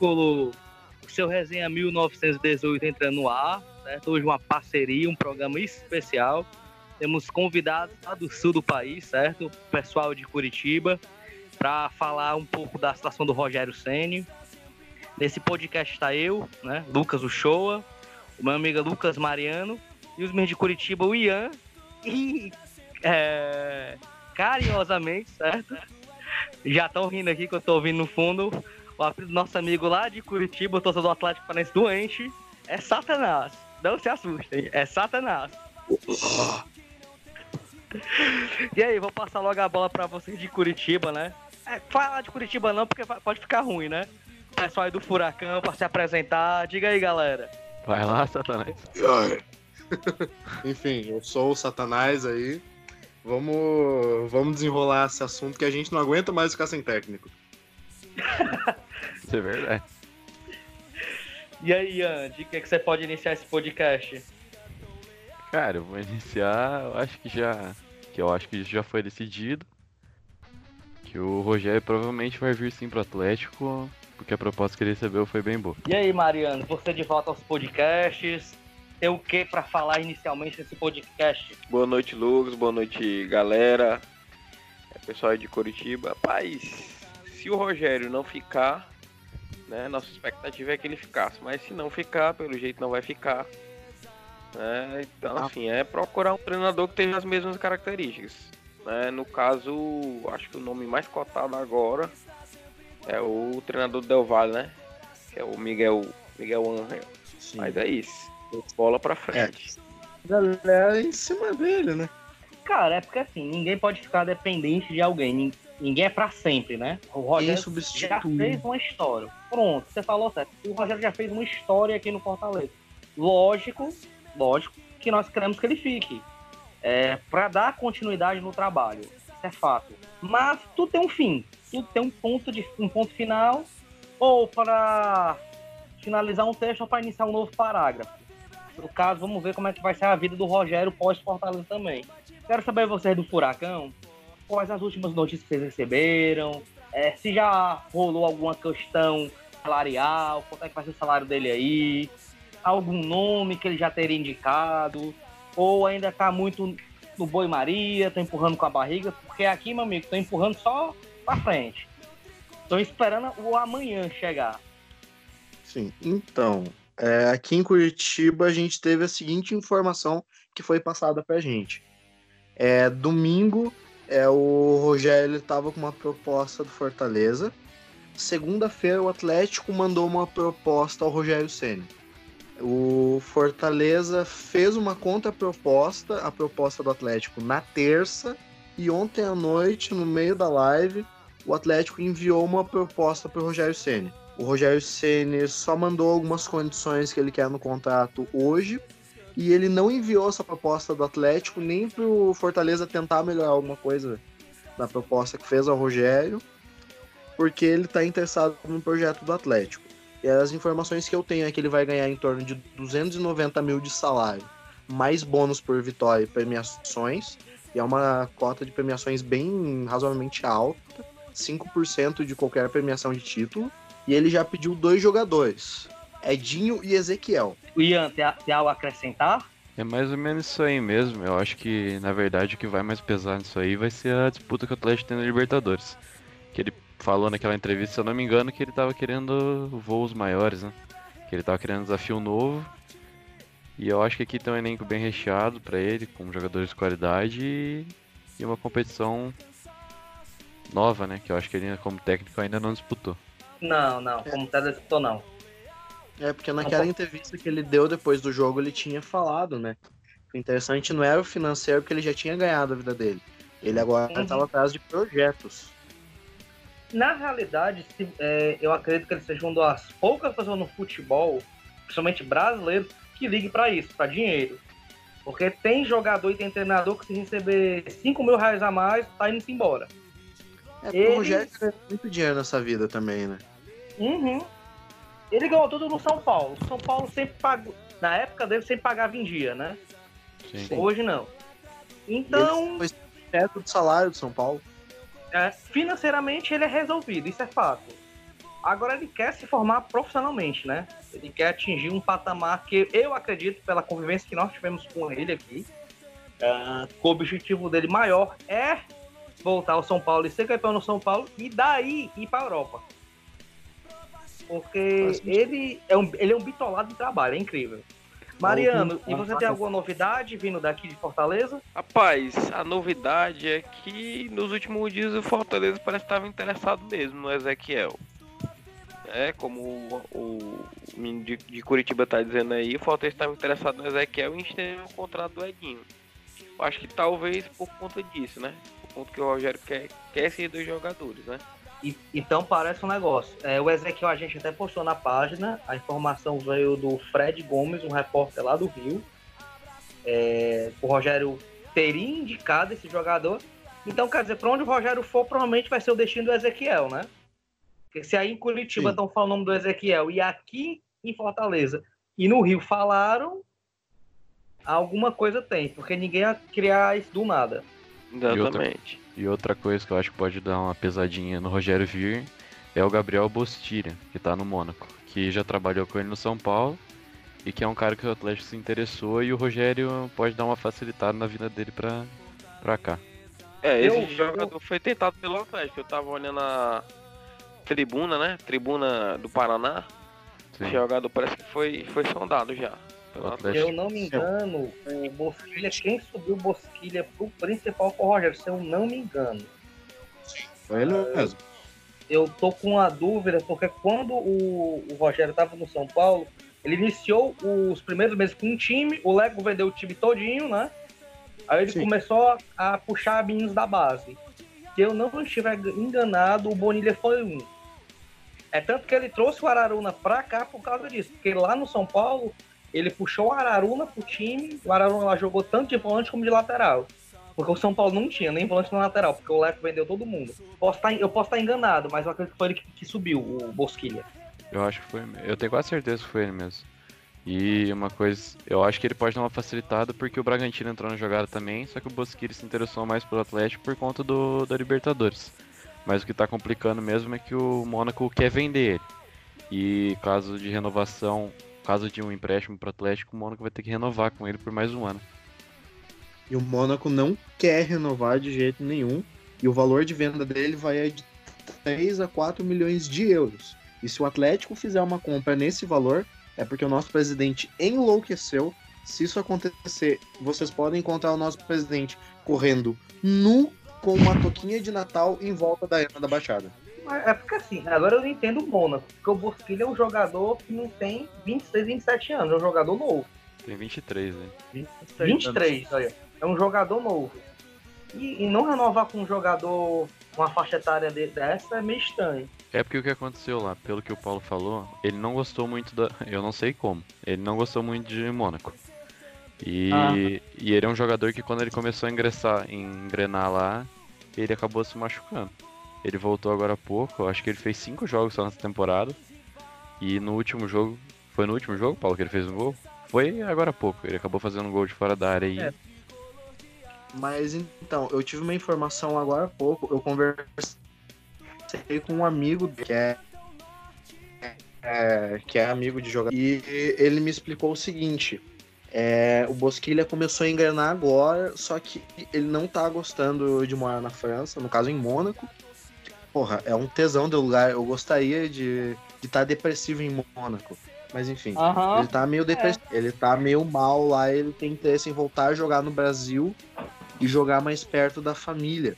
Tricolor, o seu Resenha 1918 entrando no ar, certo? Hoje uma parceria, um programa especial. Temos convidados lá do sul do país, certo? Pessoal de Curitiba, para falar um pouco da situação do Rogério Ceni. Nesse podcast está eu, né? Lucas Uchoa, o meu amigo Lucas Mariano e os meus de Curitiba, o Ian. E é, carinhosamente, certo? Já estão rindo aqui que eu estou ouvindo no fundo. O apelido do nosso amigo lá de Curitiba, o torcedor do Atlético Paranaense doente, é Satanás. Não se assustem, é Satanás. e aí, vou passar logo a bola para vocês de Curitiba, né? É, fala de Curitiba não, porque pode ficar ruim, né? O pessoal aí do Furacão para se apresentar. Diga aí, galera. Vai lá, Satanás. Enfim, eu sou o Satanás aí. Vamos, vamos desenrolar esse assunto que a gente não aguenta mais ficar sem técnico. Isso é verdade. E aí, Ian, de que, é que você pode iniciar esse podcast? Cara, eu vou iniciar, eu acho que já. Que eu acho que já foi decidido. Que o Rogério provavelmente vai vir sim pro Atlético, porque a proposta que ele recebeu foi bem boa. E aí, Mariano, você de volta aos podcasts tem o que para falar inicialmente nesse podcast? Boa noite, Lucas. Boa noite, galera. É, pessoal de Curitiba. Rapaz, se o Rogério não ficar, né, nossa expectativa é que ele ficasse. Mas se não ficar, pelo jeito não vai ficar. Né, então, ah. assim, é procurar um treinador que tenha as mesmas características. Né, no caso, acho que o nome mais cotado agora é o treinador do Del Valle, né? Que é o Miguel, Miguel Angel. Sim. Mas é isso. Bola pra frente. É. Galera em cima dele, né? Cara, é porque assim, ninguém pode ficar dependente de alguém. Ninguém é pra sempre, né? O Rogério já fez uma história. Pronto, você falou certo. O Rogério já fez uma história aqui no Fortaleza. Lógico, lógico que nós queremos que ele fique. É, para dar continuidade no trabalho. Isso é fato. Mas tudo tem um fim. Tudo tem um ponto, de, um ponto final. Ou para finalizar um texto ou para iniciar um novo parágrafo. No caso, vamos ver como é que vai ser a vida do Rogério pós-Fortaleza também. Quero saber vocês do Furacão, quais as últimas notícias que vocês receberam, é, se já rolou alguma questão salarial, quanto é que vai ser o salário dele aí, algum nome que ele já teria indicado, ou ainda tá muito no boi Maria, tá empurrando com a barriga, porque aqui, meu amigo, tô empurrando só pra frente. Tô esperando o amanhã chegar. Sim, então, é, aqui em Curitiba, a gente teve a seguinte informação que foi passada para a gente. É, domingo, é, o Rogério estava com uma proposta do Fortaleza. Segunda-feira, o Atlético mandou uma proposta ao Rogério Ceni. O Fortaleza fez uma contraproposta, a proposta do Atlético, na terça. E ontem à noite, no meio da live, o Atlético enviou uma proposta para o Rogério Ceni. O Rogério Ceni só mandou algumas condições que ele quer no contrato hoje e ele não enviou essa proposta do Atlético nem para o Fortaleza tentar melhorar alguma coisa da proposta que fez ao Rogério, porque ele está interessado no projeto do Atlético. E as informações que eu tenho é que ele vai ganhar em torno de 290 mil de salário, mais bônus por vitória e premiações, e é uma cota de premiações bem razoavelmente alta, 5% de qualquer premiação de título. E ele já pediu dois jogadores, Edinho e Ezequiel. O Ian, tem, tem algo a acrescentar? É mais ou menos isso aí mesmo. Eu acho que, na verdade, o que vai mais pesar nisso aí vai ser a disputa que o Atlético tem na Libertadores. Que ele falou naquela entrevista, se eu não me engano, que ele tava querendo voos maiores, né? Que ele tava querendo um desafio novo. E eu acho que aqui tem um elenco bem recheado para ele, com jogadores de qualidade e, e uma competição nova, né? Que eu acho que ele, como técnico, ainda não disputou. Não, não, como disputou não. É, porque naquela entrevista que ele deu depois do jogo, ele tinha falado, né? O interessante não era o financeiro, porque ele já tinha ganhado a vida dele. Ele agora estava uhum. atrás de projetos. Na realidade, se, é, eu acredito que ele seja uma das poucas pessoas no futebol, principalmente brasileiro, que ligue para isso, para dinheiro. Porque tem jogador e tem treinador que se receber 5 mil reais a mais, tá indo embora. É, ele... o Rogério ganha muito dinheiro nessa vida também, né? Uhum. Ele ganhou tudo no São Paulo. O São Paulo sempre pagou. Na época dele, sempre pagava em dia, né? Sim. Hoje não. Então. Foi teto do salário do São Paulo. É, financeiramente ele é resolvido, isso é fato. Agora ele quer se formar profissionalmente, né? Ele quer atingir um patamar que eu acredito, pela convivência que nós tivemos com ele aqui, uh, que o objetivo dele maior é voltar ao São Paulo e ser campeão no São Paulo e daí ir para a Europa. Porque ele é, um, ele é um bitolado de trabalho, é incrível. Mariano, e você tem alguma novidade vindo daqui de Fortaleza? Rapaz, a novidade é que nos últimos dias o Fortaleza parece que estava interessado mesmo no Ezequiel. É, como o, o menino de, de Curitiba tá dizendo aí, o Fortaleza estava interessado no Ezequiel e estendeu o contrato do Edinho. Eu acho que talvez por conta disso, né? Por conta que o Rogério quer, quer esses dois jogadores, né? E, então parece um negócio. É, o Ezequiel a gente até postou na página, a informação veio do Fred Gomes, um repórter lá do Rio. É, o Rogério teria indicado esse jogador. Então, quer dizer, para onde o Rogério for, provavelmente vai ser o destino do Ezequiel, né? Porque se aí em Curitiba estão falando o nome do Ezequiel e aqui em Fortaleza e no Rio falaram, alguma coisa tem, porque ninguém ia criar isso do nada. Exatamente. E outra coisa que eu acho que pode dar uma pesadinha no Rogério Vir é o Gabriel Bostilha, que tá no Mônaco, que já trabalhou com ele no São Paulo e que é um cara que o Atlético se interessou e o Rogério pode dar uma facilitada na vida dele pra, pra cá. É, esse eu, jogador eu... foi tentado pelo Atlético. Eu tava olhando a tribuna, né? Tribuna do Paraná. Sim. O jogador parece que foi, foi sondado já. Se eu não me engano, o Bosquilha, quem subiu o Bosquilha pro principal foi o Rogério, se eu não me engano. Sim, foi ele mesmo. Eu tô com uma dúvida, porque quando o, o Rogério tava no São Paulo, ele iniciou os primeiros meses com um time, o Lego vendeu o time todinho, né? Aí ele Sim. começou a puxar meninos da base. Se eu não estiver enganado, o Bonilha foi um. É tanto que ele trouxe o Araruna pra cá por causa disso. Porque lá no São Paulo, ele puxou o Araruna pro time, o Araruna lá jogou tanto de volante como de lateral. Porque o São Paulo não tinha nem volante na lateral, porque o Leco vendeu todo mundo. Posso estar, tá eu posso estar tá enganado, mas eu acredito que foi ele que, que subiu, o Bosquilha. Eu acho que foi. Eu tenho quase certeza que foi ele mesmo. E uma coisa, eu acho que ele pode dar uma facilitada porque o Bragantino entrou na jogada também, só que o Bosquilha se interessou mais pelo Atlético por conta do da Libertadores. Mas o que está complicando mesmo é que o Mônaco quer vender ele. E caso de renovação caso de um empréstimo para o Atlético, o Mônaco vai ter que renovar com ele por mais um ano. E o Mônaco não quer renovar de jeito nenhum. E o valor de venda dele vai de 3 a 4 milhões de euros. E se o Atlético fizer uma compra nesse valor, é porque o nosso presidente enlouqueceu. Se isso acontecer, vocês podem encontrar o nosso presidente correndo nu com uma toquinha de Natal em volta da Arena da Baixada. É porque assim, agora eu entendo o Mônaco, porque o Bosquilha é um jogador que não tem 26, 27 anos, é um jogador novo. Tem 23, né? 23, 23 olha. É um jogador novo. E, e, não renovar com um jogador com uma faixa etária dessa é meio estranho. É porque o que aconteceu lá, pelo que o Paulo falou, ele não gostou muito da. Eu não sei como. Ele não gostou muito de Mônaco. E, ah. e ele é um jogador que quando ele começou a ingressar, engrenar lá, ele acabou se machucando. Ele voltou agora há pouco, acho que ele fez cinco jogos só nessa temporada. E no último jogo. Foi no último jogo, Paulo, que ele fez um gol? Foi agora há pouco. Ele acabou fazendo um gol de fora da área e. É. Mas então, eu tive uma informação agora há pouco. Eu conversei com um amigo que é, é que é amigo de jogador. E ele me explicou o seguinte. É, o Bosquilha começou a engrenar agora, só que ele não tá gostando de morar na França, no caso em Mônaco porra, é um tesão do lugar. Eu gostaria de estar tá depressivo em Mônaco. Mas enfim, uhum. ele tá meio depressivo. É. Ele tá meio mal lá, ele tem interesse em voltar a jogar no Brasil e jogar mais perto da família.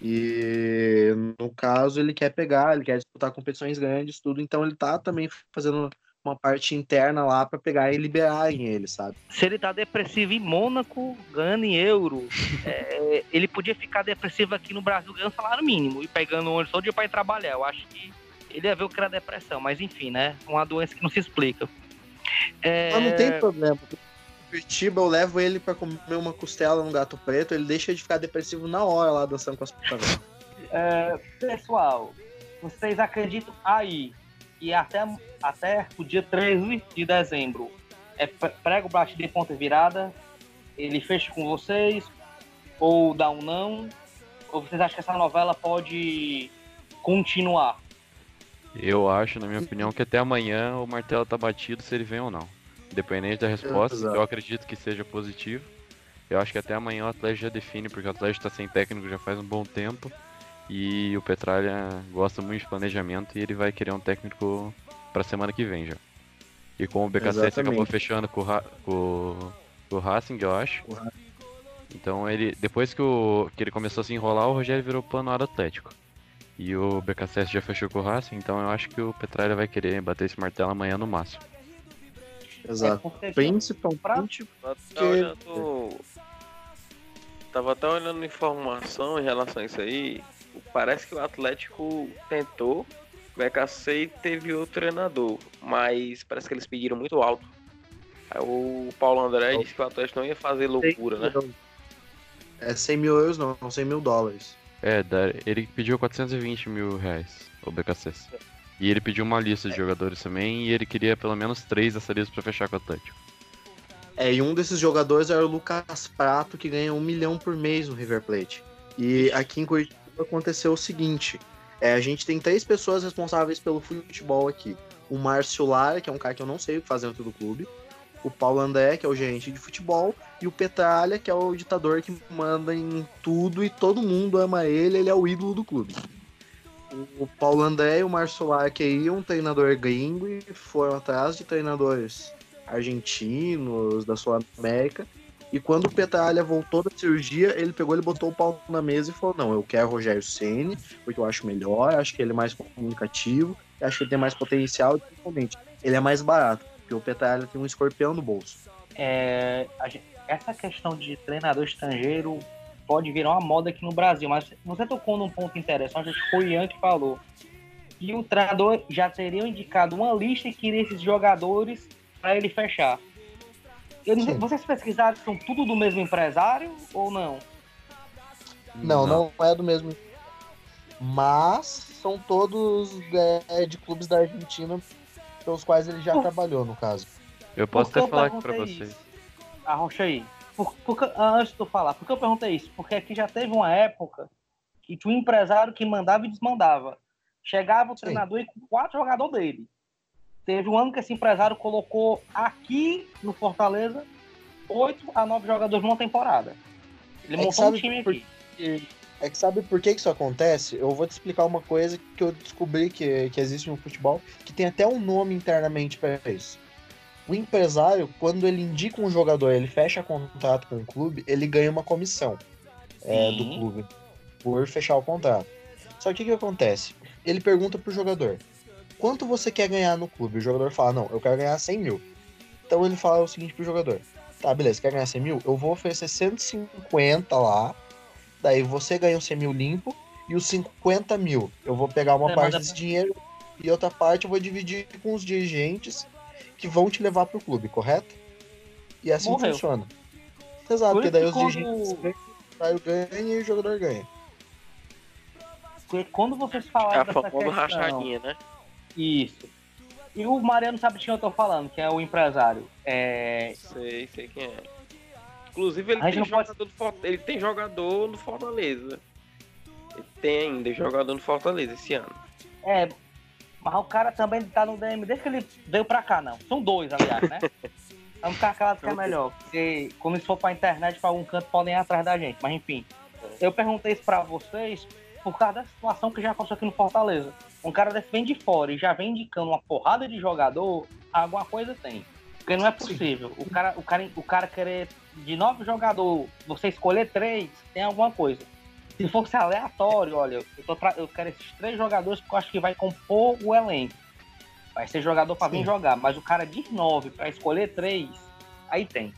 E no caso, ele quer pegar, ele quer disputar competições grandes, tudo, então ele tá também fazendo uma parte interna lá para pegar e liberar em ele, sabe? Se ele tá depressivo em Mônaco, ganhando em euro, é, ele podia ficar depressivo aqui no Brasil ganhando salário mínimo e pegando o ônibus todo dia pra ir trabalhar. Eu acho que ele ia ver o que era depressão, mas enfim, né? Uma doença que não se explica. É... Mas não tem problema. Curitiba, eu levo ele para comer uma costela no gato preto, ele deixa de ficar depressivo na hora lá dançando com as putas. É, pessoal, vocês acreditam aí e até, até o dia 13 de dezembro é prego Brat de ponta virada, ele fecha com vocês, ou dá um não, ou vocês acham que essa novela pode continuar? Eu acho, na minha opinião, que até amanhã o martelo tá batido se ele vem ou não. Independente da resposta, Exato. eu acredito que seja positivo. Eu acho que até amanhã o Atlético já define, porque o Atlético tá sem técnico já faz um bom tempo. E o Petralha gosta muito de planejamento e ele vai querer um técnico pra semana que vem já. E com o BKC acabou fechando com, com, com o Racing, eu acho. Então ele. Depois que, o, que ele começou a se enrolar, o Rogério virou plano do Atlético. E o BKSS já fechou com o Racing, então eu acho que o Petralha vai querer bater esse martelo amanhã no máximo. Exato. É Principalmente porque... Tava até olhando informação em relação a isso aí. Parece que o Atlético tentou, o BKC teve o treinador, mas parece que eles pediram muito alto. Aí o Paulo André disse que o Atlético não ia fazer loucura, né? É 100 mil euros, não, 100 mil dólares. É, ele pediu 420 mil reais, o BKC. E ele pediu uma lista de é. jogadores também, e ele queria pelo menos três dessa lista pra fechar com o Atlético. É, e um desses jogadores era o Lucas Prato, que ganha um milhão por mês no River Plate. E aqui em Curitiba aconteceu o seguinte: é, a gente tem três pessoas responsáveis pelo futebol aqui. O Márcio Lara, que é um cara que eu não sei o que faz dentro do clube. O Paulo André, que é o gerente de futebol e o Petralha, que é o ditador que manda em tudo e todo mundo ama ele, ele é o ídolo do clube. O Paulo André e o Márcio Lark aí, um treinador gringo, e foram atrás de treinadores argentinos, da Sul-América. E quando o Petralha voltou da cirurgia, ele pegou, ele botou o pau na mesa e falou: Não, eu quero o Rogério Ceni porque eu acho melhor, acho que ele é mais comunicativo, acho que ele tem mais potencial, e principalmente, ele é mais barato, porque o Petralha tem um escorpião no bolso. É, gente, essa questão de treinador estrangeiro pode virar uma moda aqui no Brasil, mas você tocou num ponto interessante, acho que foi o Ian que falou. E o treinador já teria indicado uma lista e queria esses jogadores para ele fechar. Eu vocês pesquisaram são tudo do mesmo empresário ou não? Não, não, não é do mesmo. Mas são todos é, de clubes da Argentina pelos quais ele já Por... trabalhou, no caso. Eu posso até falar aqui pra vocês. Arrocha aí. Por, por, antes de tu falar, por que eu perguntei isso? Porque aqui já teve uma época que tinha um empresário que mandava e desmandava. Chegava o Sim. treinador e com quatro jogadores dele. Teve um ano que esse empresário colocou aqui no Fortaleza oito a nove jogadores numa temporada. Ele é montou um time por... aqui. É que sabe por que isso acontece? Eu vou te explicar uma coisa que eu descobri que, que existe no futebol, que tem até um nome internamente para isso. O empresário, quando ele indica um jogador, ele fecha contrato com o clube, ele ganha uma comissão é, do clube por fechar o contrato. Só que o que acontece? Ele pergunta pro jogador: quanto você quer ganhar no clube? O jogador fala: não, eu quero ganhar 100 mil. Então ele fala o seguinte pro jogador: tá, beleza, quer ganhar 100 mil? Eu vou oferecer 150 lá, daí você ganha os 100 mil limpo e os 50 mil. Eu vou pegar uma é, parte desse dinheiro e outra parte eu vou dividir com os dirigentes que vão te levar pro clube, correto? E assim Morreu. funciona. Exato, porque daí os quando... dirigentes ganham e o jogador ganha. Porque quando vocês falaram é dessa questão... rachadinha, né? Isso. E o Mariano sabe de quem eu tô falando, que é o empresário. É... Sei, sei quem é. Inclusive ele tem, jogador pode... Ele tem jogador no Fortaleza. Ele tem ainda jogador no Fortaleza esse ano. É, mas o cara também tá no DM desde que ele veio pra cá, não. São dois, aliás, né? Vamos ficar calado que é melhor. Porque quando isso for pra internet, pra algum canto, podem ir atrás da gente. Mas enfim. Eu perguntei isso pra vocês por causa da situação que já aconteceu aqui no Fortaleza. Um cara desse vem de fora e já vem indicando uma porrada de jogador, alguma coisa tem. Porque não é possível. O cara, o cara, o cara querer de nove jogadores, você escolher três, tem alguma coisa. Se fosse aleatório, olha, eu, tô eu quero esses três jogadores porque eu acho que vai compor o elenco. Vai ser jogador para vir jogar, mas o cara de nove para escolher três, aí tem.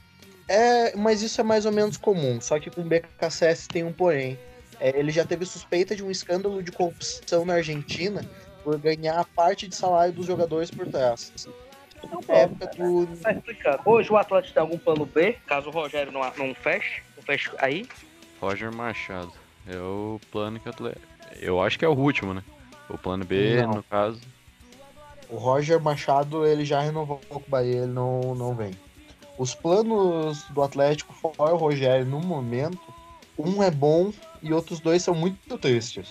É, mas isso é mais ou menos comum, só que com o BKSS tem um porém. É, ele já teve suspeita de um escândalo de corrupção na Argentina por ganhar parte de salário dos jogadores por trás. Então, época do... Tá explicando. Hoje o Atlético tem algum plano B, caso o Rogério não, não feche, não feche aí? Roger Machado. É o plano que eu. Eu acho que é o último, né? O plano B, não. no caso. O Roger Machado, ele já renovou com o Bahia, ele não, não vem. Os planos do Atlético, fora o Rogério, no momento, um é bom e outros dois são muito tristes.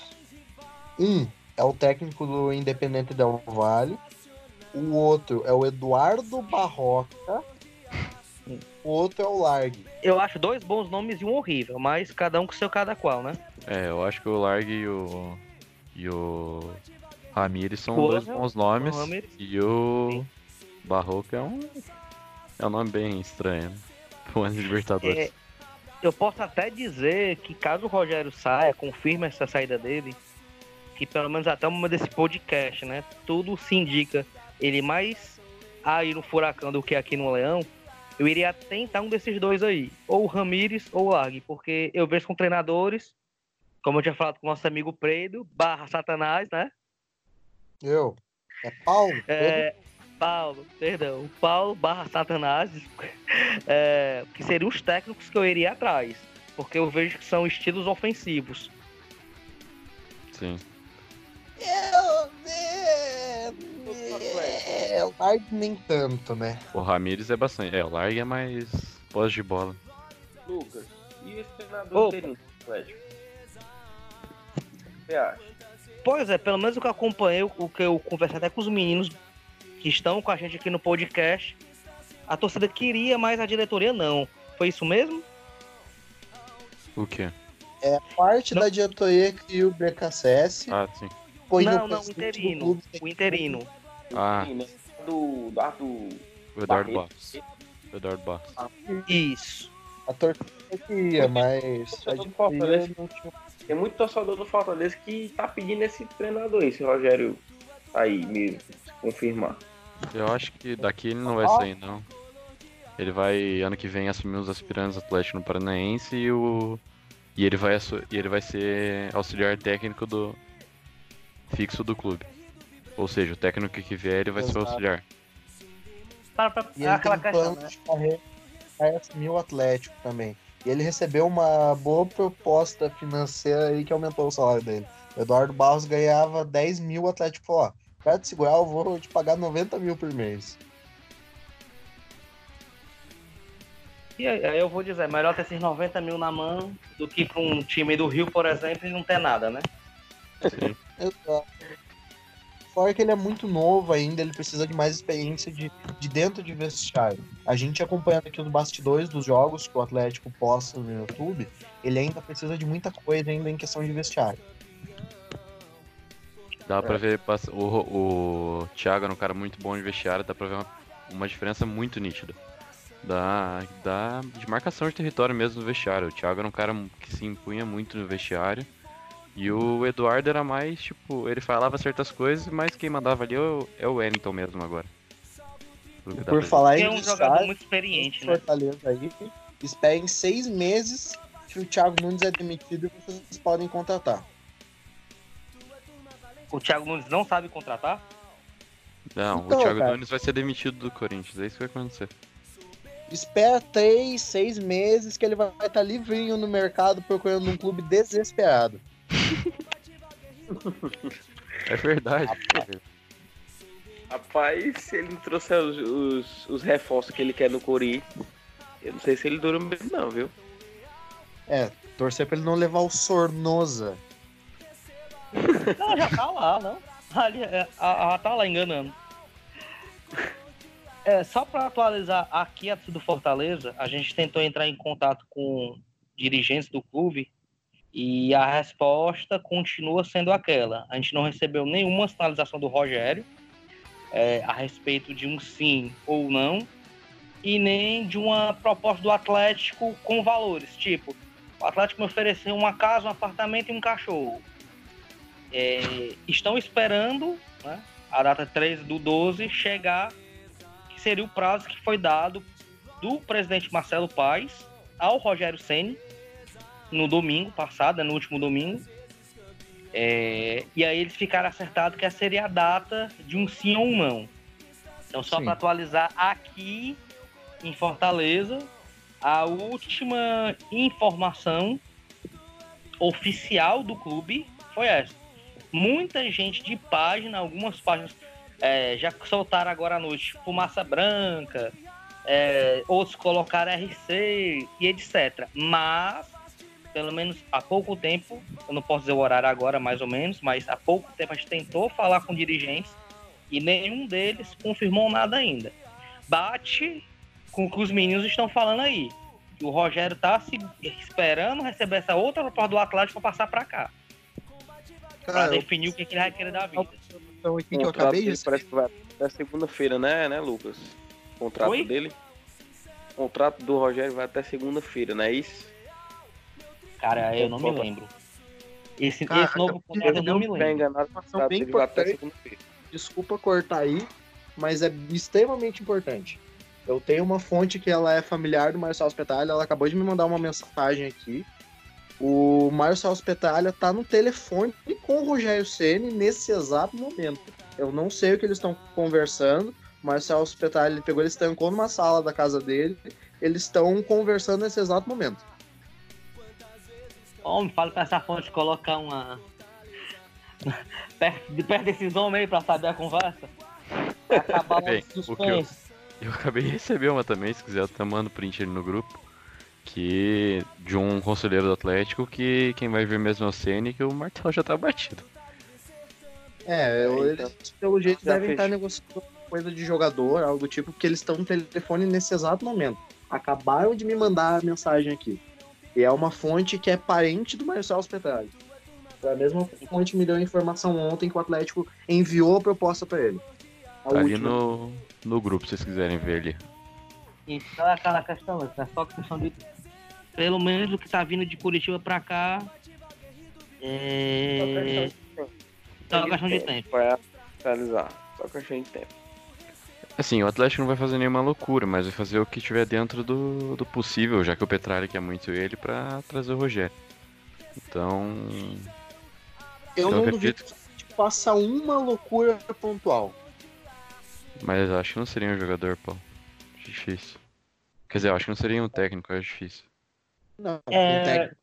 Um é o técnico do Independente Del Vale. O outro é o Eduardo Barroca. O outro é o Largue. Eu acho dois bons nomes e um horrível, mas cada um com seu cada qual, né? É, eu acho que o Largue e o. E o. Ramires são Porra, dois bons nomes. O e o. Sim. Barroca é um. É um nome bem estranho, né? Pro ano de Libertadores. É, eu posso até dizer que caso o Rogério saia, confirme essa saída dele, que pelo menos até o momento desse podcast, né? Tudo se indica ele mais aí no Furacão do que aqui no Leão. Eu iria tentar um desses dois aí, ou o Ramires ou o Largue, porque eu vejo com treinadores, como eu tinha falado com o nosso amigo Predo, barra Satanás, né? Eu. É Paulo? É, Paulo, perdão. Paulo barra Satanás, é, que seriam os técnicos que eu iria atrás, porque eu vejo que são estilos ofensivos. Sim. Eu, é, o Larg nem tanto, né? O Ramires é bastante. É, o Larg é mais pós de bola. Lucas, e esse treinador Atlético? O que você acha? Pois é, pelo menos o que eu acompanhei, o que eu conversei até com os meninos que estão com a gente aqui no podcast, a torcida queria, mas a diretoria não. Foi isso mesmo? O quê? É parte não. da diretoria que o BKSS ah, sim. Foi não, não, o interino. O interino. Ah. Do, do, do, o Eduardo Barros. Eduardo Barros. Ah, isso. A torcida queria, mas. Tem muito torcedor do Fortaleza que tá pedindo esse treinador, esse Rogério aí mesmo, confirmar. Eu acho que daqui ele não vai sair, não. Ele vai, ano que vem, assumir os aspirantes Atlético no Paranaense e o. E ele vai, e ele vai ser auxiliar técnico do, fixo do clube. Ou seja, o técnico que vier ele vai Exato. ser o auxiliar. Para pra... E ele aquela tem questão, né? de carreira vai assumir o Atlético também. E ele recebeu uma boa proposta financeira aí que aumentou o salário dele. O Eduardo Barros ganhava 10 mil, o Atlético falou, ó, pra te segurar eu vou te pagar 90 mil por mês. E aí eu vou dizer, melhor ter esses 90 mil na mão do que para um time do Rio, por exemplo, e não ter nada, né? Sim. Exato. Fora que ele é muito novo ainda, ele precisa de mais experiência de, de dentro de vestiário. A gente acompanhando aqui os bastidores dos jogos que o Atlético posta no YouTube, ele ainda precisa de muita coisa ainda em questão de vestiário. Dá pra ver, o, o Thiago era um cara muito bom de vestiário, dá pra ver uma, uma diferença muito nítida. Da, da de marcação de território mesmo no vestiário. O Thiago era um cara que se impunha muito no vestiário e o Eduardo era mais, tipo, ele falava certas coisas, mas quem mandava ali é o, é o Wellington mesmo agora. Por falar em é um jogador muito experiente, né? Fortaleza aí, esperem seis meses que o Thiago Nunes é demitido e vocês podem contratar. O Thiago Nunes não sabe contratar? Não, então, o Thiago cara, Nunes vai ser demitido do Corinthians, é isso que vai acontecer. Espera três, seis meses que ele vai estar livrinho no mercado procurando um clube desesperado. É verdade. Rapaz, se ele não trouxer os, os, os, reforços que ele quer no Corinthians, eu não sei se ele dura mesmo não, viu? É, torcer pra ele não levar o Sornosa. Não, já tá lá, não. Ali, é, a, a, tá lá enganando. É, só para atualizar aqui do Fortaleza, a gente tentou entrar em contato com dirigentes do clube e a resposta continua sendo aquela. A gente não recebeu nenhuma sinalização do Rogério é, a respeito de um sim ou não, e nem de uma proposta do Atlético com valores. Tipo, o Atlético me ofereceu uma casa, um apartamento e um cachorro. É, estão esperando né, a data 13 do 12 chegar, que seria o prazo que foi dado do presidente Marcelo Paes ao Rogério Ceni no domingo passado, né, no último domingo. É, e aí eles ficaram acertados que essa seria a data de um sim ou um não. Então, só para atualizar aqui em Fortaleza, a última informação oficial do clube foi essa. Muita gente de página, algumas páginas é, já soltaram agora à noite fumaça branca, é, outros colocaram RC e etc. Mas pelo menos há pouco tempo, eu não posso dizer o horário agora, mais ou menos, mas há pouco tempo a gente tentou falar com dirigentes e nenhum deles confirmou nada ainda. Bate com o que os meninos estão falando aí. O Rogério tá se esperando receber essa outra proposta do Atlético para passar para cá. Para definir o que, que ele vai querer da vida. Então, que eu acabei de parece que vai até segunda-feira, né, né, Lucas? O contrato Oi? dele. O contrato do Rogério vai até segunda-feira, não é isso? Cara, eu não me lembro. Esse, Cara, esse novo contrato eu não me lembro. Enganado, bem ele vai até segunda-feira. Desculpa cortar aí, mas é extremamente importante. Eu tenho uma fonte que ela é familiar do Marcelo Spetalha, ela acabou de me mandar uma mensagem aqui. O Marcelo Spetalha tá no telefone com o Rogério Ceni nesse exato momento. Eu não sei o que eles estão conversando. O Marcelo Spetalha ele pegou, ele estancou numa sala da casa dele. Eles estão conversando nesse exato momento. Homem, fala pra essa fonte colocar uma. perto, perto desses homens aí pra saber a conversa. Acabar Bem, o que eu, eu acabei de receber uma também, se quiser, eu até mando print ali no grupo. Que. De um conselheiro do Atlético que quem vai ver mesmo é o CN que o martelo já tá batido. É, eles, pelo jeito devem estar negociando coisa de jogador, algo do tipo, porque eles estão no telefone nesse exato momento. Acabaram de me mandar a mensagem aqui. E é uma fonte que é parente do Marcelo Spetralli. A mesma fonte me deu a informação ontem que o Atlético enviou a proposta para ele. A tá ali no, no grupo, se vocês quiserem ver ali. Então é aquela questão, é só questão de. Pelo menos o que tá vindo de Curitiba pra cá. É. Só questão de tempo. Vai realizar. Só questão de tempo. Assim, o Atlético não vai fazer nenhuma loucura, mas vai fazer o que tiver dentro do, do possível, já que o Petralha quer muito ele para trazer o Rogério. Então. Eu então, não acredito... duvido que faça uma loucura pontual. Mas eu acho que não seria um jogador, pô. Difícil. Quer dizer, eu acho que não seria um técnico, é difícil. Não, é... um técnico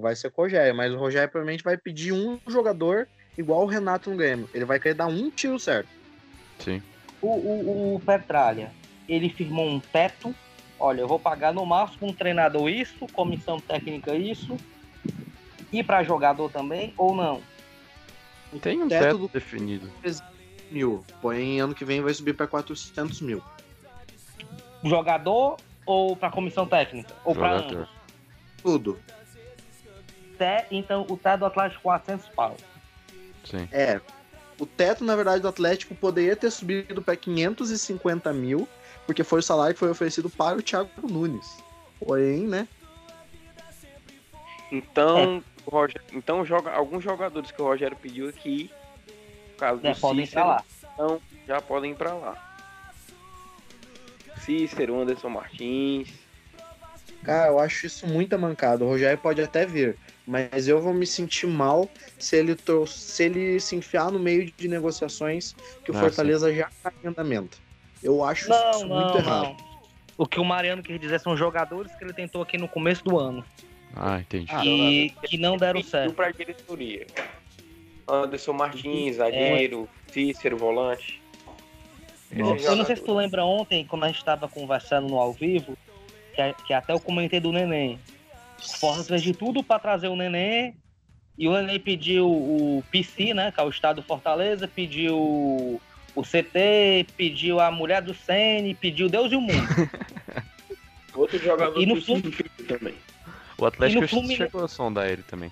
vai ser o Rogério, mas o Rogério provavelmente vai pedir um jogador igual o Renato no Grêmio. Ele vai querer dar um tiro certo. Sim. O, o, o Petralha, ele firmou um teto. Olha, eu vou pagar no máximo um treinador isso, comissão técnica isso, e para jogador também, ou não? Tem um teto, teto do... definido. Mil, porém ano que vem vai subir para 400 mil. Jogador ou para comissão técnica? Ou para ambos? Tudo. Té, então o teto do Atlético 400 pau. Sim. É, o teto, na verdade, do Atlético poderia ter subido para 550 mil, porque foi o salário que foi oferecido para o Thiago Nunes. Porém, né? Então, é. Rogério, então joga, alguns jogadores que o Rogério pediu aqui, no caso do é, podem Cícero, lá. Então, já podem ir para lá. Cícero, Anderson Martins. Cara, eu acho isso muito mancado. O Rogério pode até vir. Mas eu vou me sentir mal se ele, se ele se enfiar no meio de negociações que o Fortaleza já está em andamento. Eu acho não, isso não, muito errado. Não. O que o Mariano quer dizer são jogadores que ele tentou aqui no começo do ano. Ah, entendi. E que não deram certo. Para a diretoria. Anderson Martins, zagueiro, Cícero, volante. Eu não sei se tu lembra ontem, quando a gente estava conversando no ao vivo, que, que até eu comentei do Neném. Força fez de tudo para trazer o Nenê. E o Nenê pediu o PC, né? Que é o estado do Fortaleza, pediu o CT, pediu a mulher do Sene, pediu Deus e o mundo. Outro jogador e no Flu... também. O Atlético Fluminense... chegou a sondar ele também.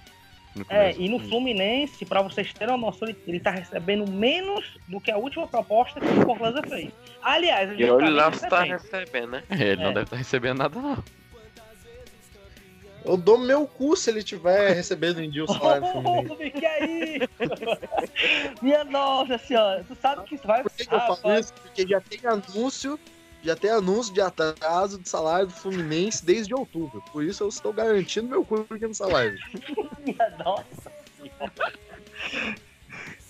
É, e no Fluminense, para vocês terem uma noção, ele, ele tá recebendo menos do que a última proposta que o Fortaleza fez. Aliás, ele e olha lá se tá recebendo, né? É, ele é. não deve estar tá recebendo nada, não. Eu dou meu cu se ele tiver recebendo em dia o salário oh, que aí? Minha nossa senhora, tu sabe que isso vai... Por que, que eu falo isso? Porque já tem anúncio, já tem anúncio de atraso de salário do Fluminense desde outubro. Por isso eu estou garantindo meu cu aqui no salário. Minha nossa senhora.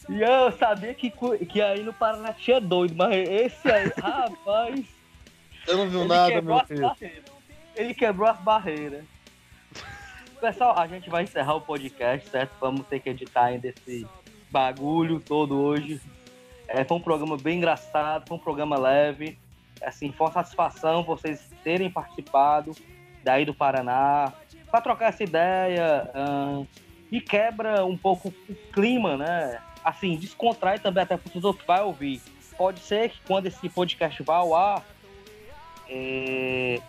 E eu sabia que, que aí no Paraná tinha doido, mas esse aí, rapaz... Você não viu nada, meu filho. Ele quebrou as barreiras. Pessoal, a gente vai encerrar o podcast, certo? Vamos ter que editar ainda esse bagulho todo hoje. É, foi um programa bem engraçado, foi um programa leve. Assim, foi uma satisfação vocês terem participado daí do Paraná. para trocar essa ideia uh, e quebra um pouco o clima, né? Assim, descontrai também até para os outros vai ouvir. Pode ser que quando esse podcast vá ao ar, é,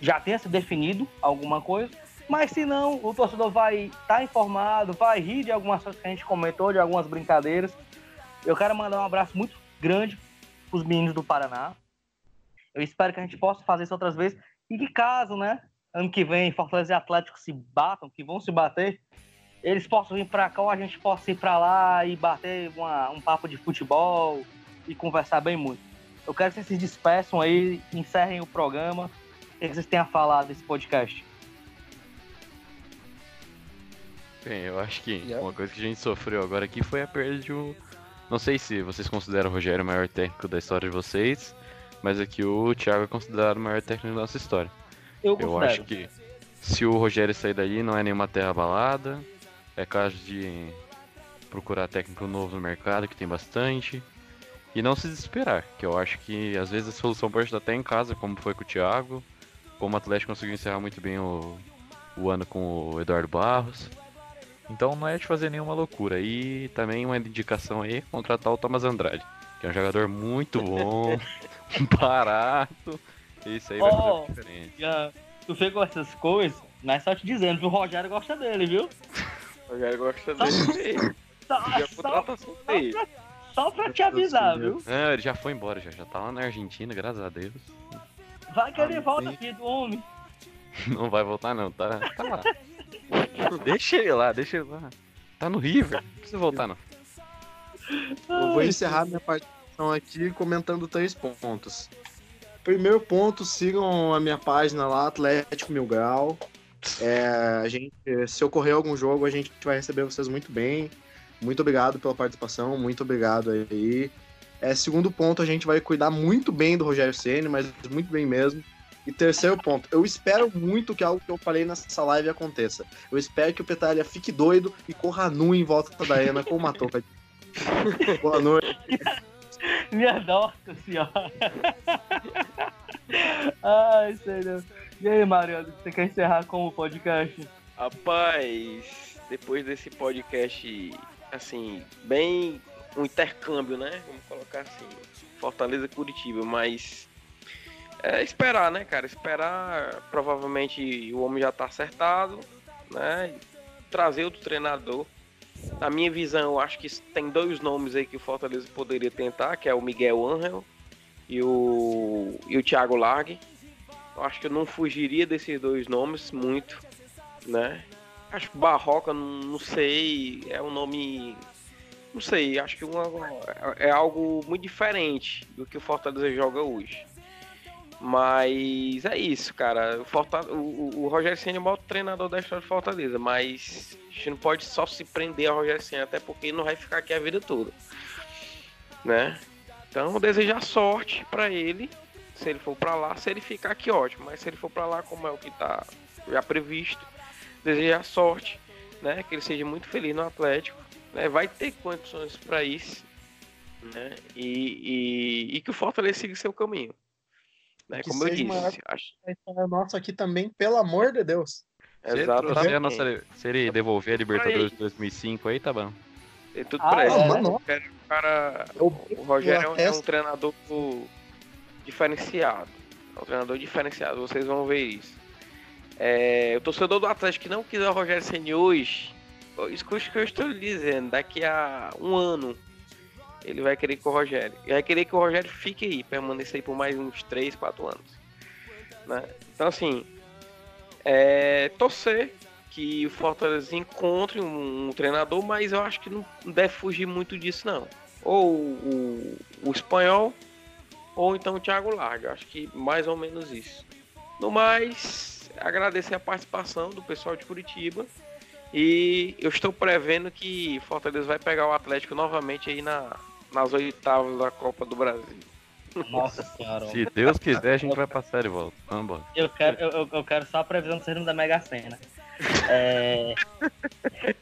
já tenha se definido alguma coisa, mas se não, o torcedor vai estar tá informado, vai rir de algumas coisas que a gente comentou, de algumas brincadeiras. Eu quero mandar um abraço muito grande para os meninos do Paraná. Eu espero que a gente possa fazer isso outras vezes. E que caso, né, ano que vem, Fortaleza e Atlético se batam, que vão se bater, eles possam vir para cá ou a gente possa ir para lá e bater uma, um papo de futebol e conversar bem muito. Eu quero que vocês se despeçam aí, encerrem o programa. O que vocês têm a falar desse podcast? Bem, eu acho que uma coisa que a gente sofreu agora aqui foi a perda de um. Não sei se vocês consideram o Rogério o maior técnico da história de vocês, mas aqui o Thiago é considerado o maior técnico da nossa história. Eu, eu acho que se o Rogério sair daí não é nenhuma terra balada, é caso de procurar técnico novo no mercado, que tem bastante. E não se desesperar, que eu acho que às vezes a solução pode estar até em casa, como foi com o Thiago, como o Atlético conseguiu encerrar muito bem o, o ano com o Eduardo Barros. Então não é de fazer nenhuma loucura. E também uma indicação aí, contratar o Thomas Andrade, que é um jogador muito bom, barato. Isso aí oh, vai fazer diferente. Já, tu pegou essas coisas, mas só te dizendo, o Rogério gosta dele, viu? O Rogério gosta dele. Só, só, só, pra, só pra te avisar, viu? É, ele já foi embora, já, já tá lá na Argentina, graças a Deus. Vai que ele volta aqui do homem. Não vai voltar não, tá, tá lá. deixa ele lá, deixa ele lá. Tá no River, não precisa voltar não. Eu vou encerrar minha participação aqui comentando três pontos. Primeiro ponto, sigam a minha página lá, Atlético Mil Grau. É, a gente, se ocorrer algum jogo, a gente vai receber vocês muito bem. Muito obrigado pela participação, muito obrigado aí. É, segundo ponto, a gente vai cuidar muito bem do Rogério Ceni, mas muito bem mesmo. E terceiro ponto, eu espero muito que algo que eu falei nessa live aconteça. Eu espero que o Petalha fique doido e corra nu em volta da arena com uma touca. Boa noite. Minha nossa senhora. Ai, sério. E aí, Mariano, você quer encerrar com o podcast? Rapaz, depois desse podcast assim, bem um intercâmbio, né? Vamos colocar assim, Fortaleza Curitiba, mas é esperar, né, cara? Esperar, provavelmente o homem já tá acertado, né? Trazer outro treinador. Na minha visão, eu acho que tem dois nomes aí que o Fortaleza poderia tentar, que é o Miguel Angel e o, e o Thiago Largue. Eu acho que eu não fugiria desses dois nomes muito, né? Acho que Barroca, não, sei, é um nome. Não sei, acho que uma, é algo muito diferente do que o Fortaleza joga hoje. Mas é isso, cara. O, Fortaleza, o, o Rogério Senna é o maior treinador da história de Fortaleza, mas a gente não pode só se prender ao Rogério Senna, até porque ele não vai ficar aqui a vida toda. Né? Então, desejar sorte para ele, se ele for para lá, se ele ficar aqui, ótimo. Mas se ele for para lá, como é o que tá já previsto, desejar sorte, né? Que ele seja muito feliz no Atlético, né? Vai ter condições para isso, né? E, e, e, que o Fortaleza siga seu caminho. Né? Como eu disse, acho. Nossa, aqui também, pelo amor de Deus. Exatamente. Se, nossa, se ele devolver a Libertadores de 2005 aí, tá bom. Tem tudo ah, pra é, ele. O cara, o Rogério é um treinador diferenciado. É um treinador diferenciado, vocês vão ver isso. É, o torcedor do Atlético que não quiser o Rogério Senna hoje, escute o que eu estou lhe dizendo, daqui a um ano ele vai querer que o Rogério. E vai querer que o Rogério fique aí, permaneça aí por mais uns 3, 4 anos. Né? Então assim, é, torcer que o Fortaleza encontre um, um, treinador, mas eu acho que não deve fugir muito disso não. Ou o, o, espanhol, ou então o Thiago Larga. Acho que mais ou menos isso. No mais, agradecer a participação do pessoal de Curitiba. E eu estou prevendo que Fortaleza vai pegar o Atlético novamente aí na, nas oitavas da Copa do Brasil. Nossa senhora. Se Deus quiser, a gente vai passar de volta. Vamos Eu quero, eu, eu quero só a previsão do sermos da Mega Sena. É...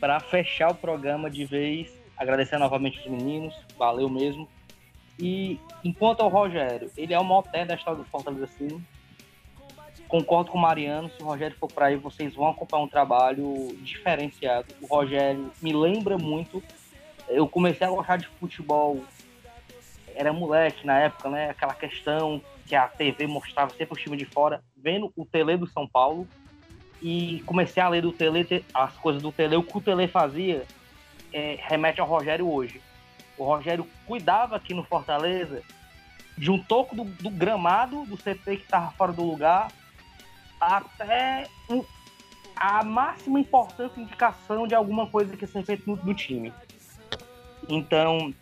para fechar o programa de vez, agradecer novamente os meninos, valeu mesmo. E enquanto ao Rogério, ele é o maior da história do Fortaleza sim concordo com o Mariano, se o Rogério for para aí, vocês vão acompanhar um trabalho diferenciado. O Rogério me lembra muito. Eu comecei a gostar de futebol, era moleque na época, né? Aquela questão que a TV mostrava sempre o time de fora, vendo o Tele do São Paulo. E comecei a ler do Tele, as coisas do Tele, o que o Tele fazia é, remete ao Rogério hoje. O Rogério cuidava aqui no Fortaleza de um toco do, do gramado do CT que estava fora do lugar até a máxima importância indicação de alguma coisa que seja feita no, time. Então,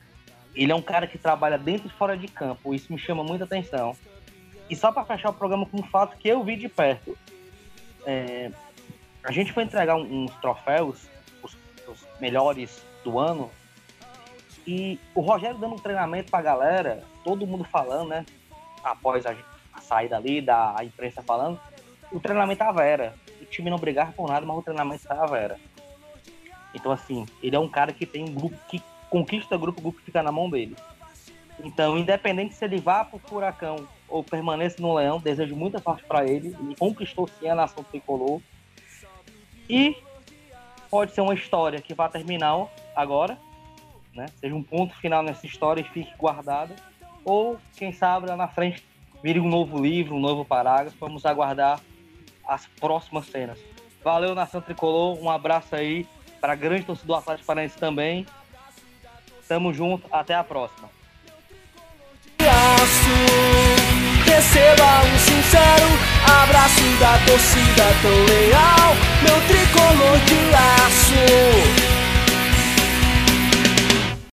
ele é um cara que trabalha dentro e fora de campo. Isso me chama muita atenção. E só para fechar o programa com um fato que eu vi de perto. É, a gente foi entregar uns troféus, os, os melhores do ano, e o Rogério dando um treinamento pra galera, todo mundo falando, né? Após a, a saída ali, da imprensa falando, o treinamento tava era. O time não brigava por nada, mas o treinamento tava era. Então, assim, ele é um cara que tem um grupo que conquista grupo, o grupo fica na mão dele. Então, independente se ele vá pro Furacão ou permaneça no Leão, desejo muita sorte para ele. Ele conquistou sim a nação tricolor. E pode ser uma história que vai terminar agora, né? Seja um ponto final nessa história e fique guardada. Ou, quem sabe, lá na frente vire um novo livro, um novo parágrafo. Vamos aguardar as próximas cenas. Valeu, Nação Tricolor. Um abraço aí para a grande torcida do Atlético Paranaense também. Tamo junto. Até a próxima. Receba um sincero abraço da torcida tão leal, meu tricolor de.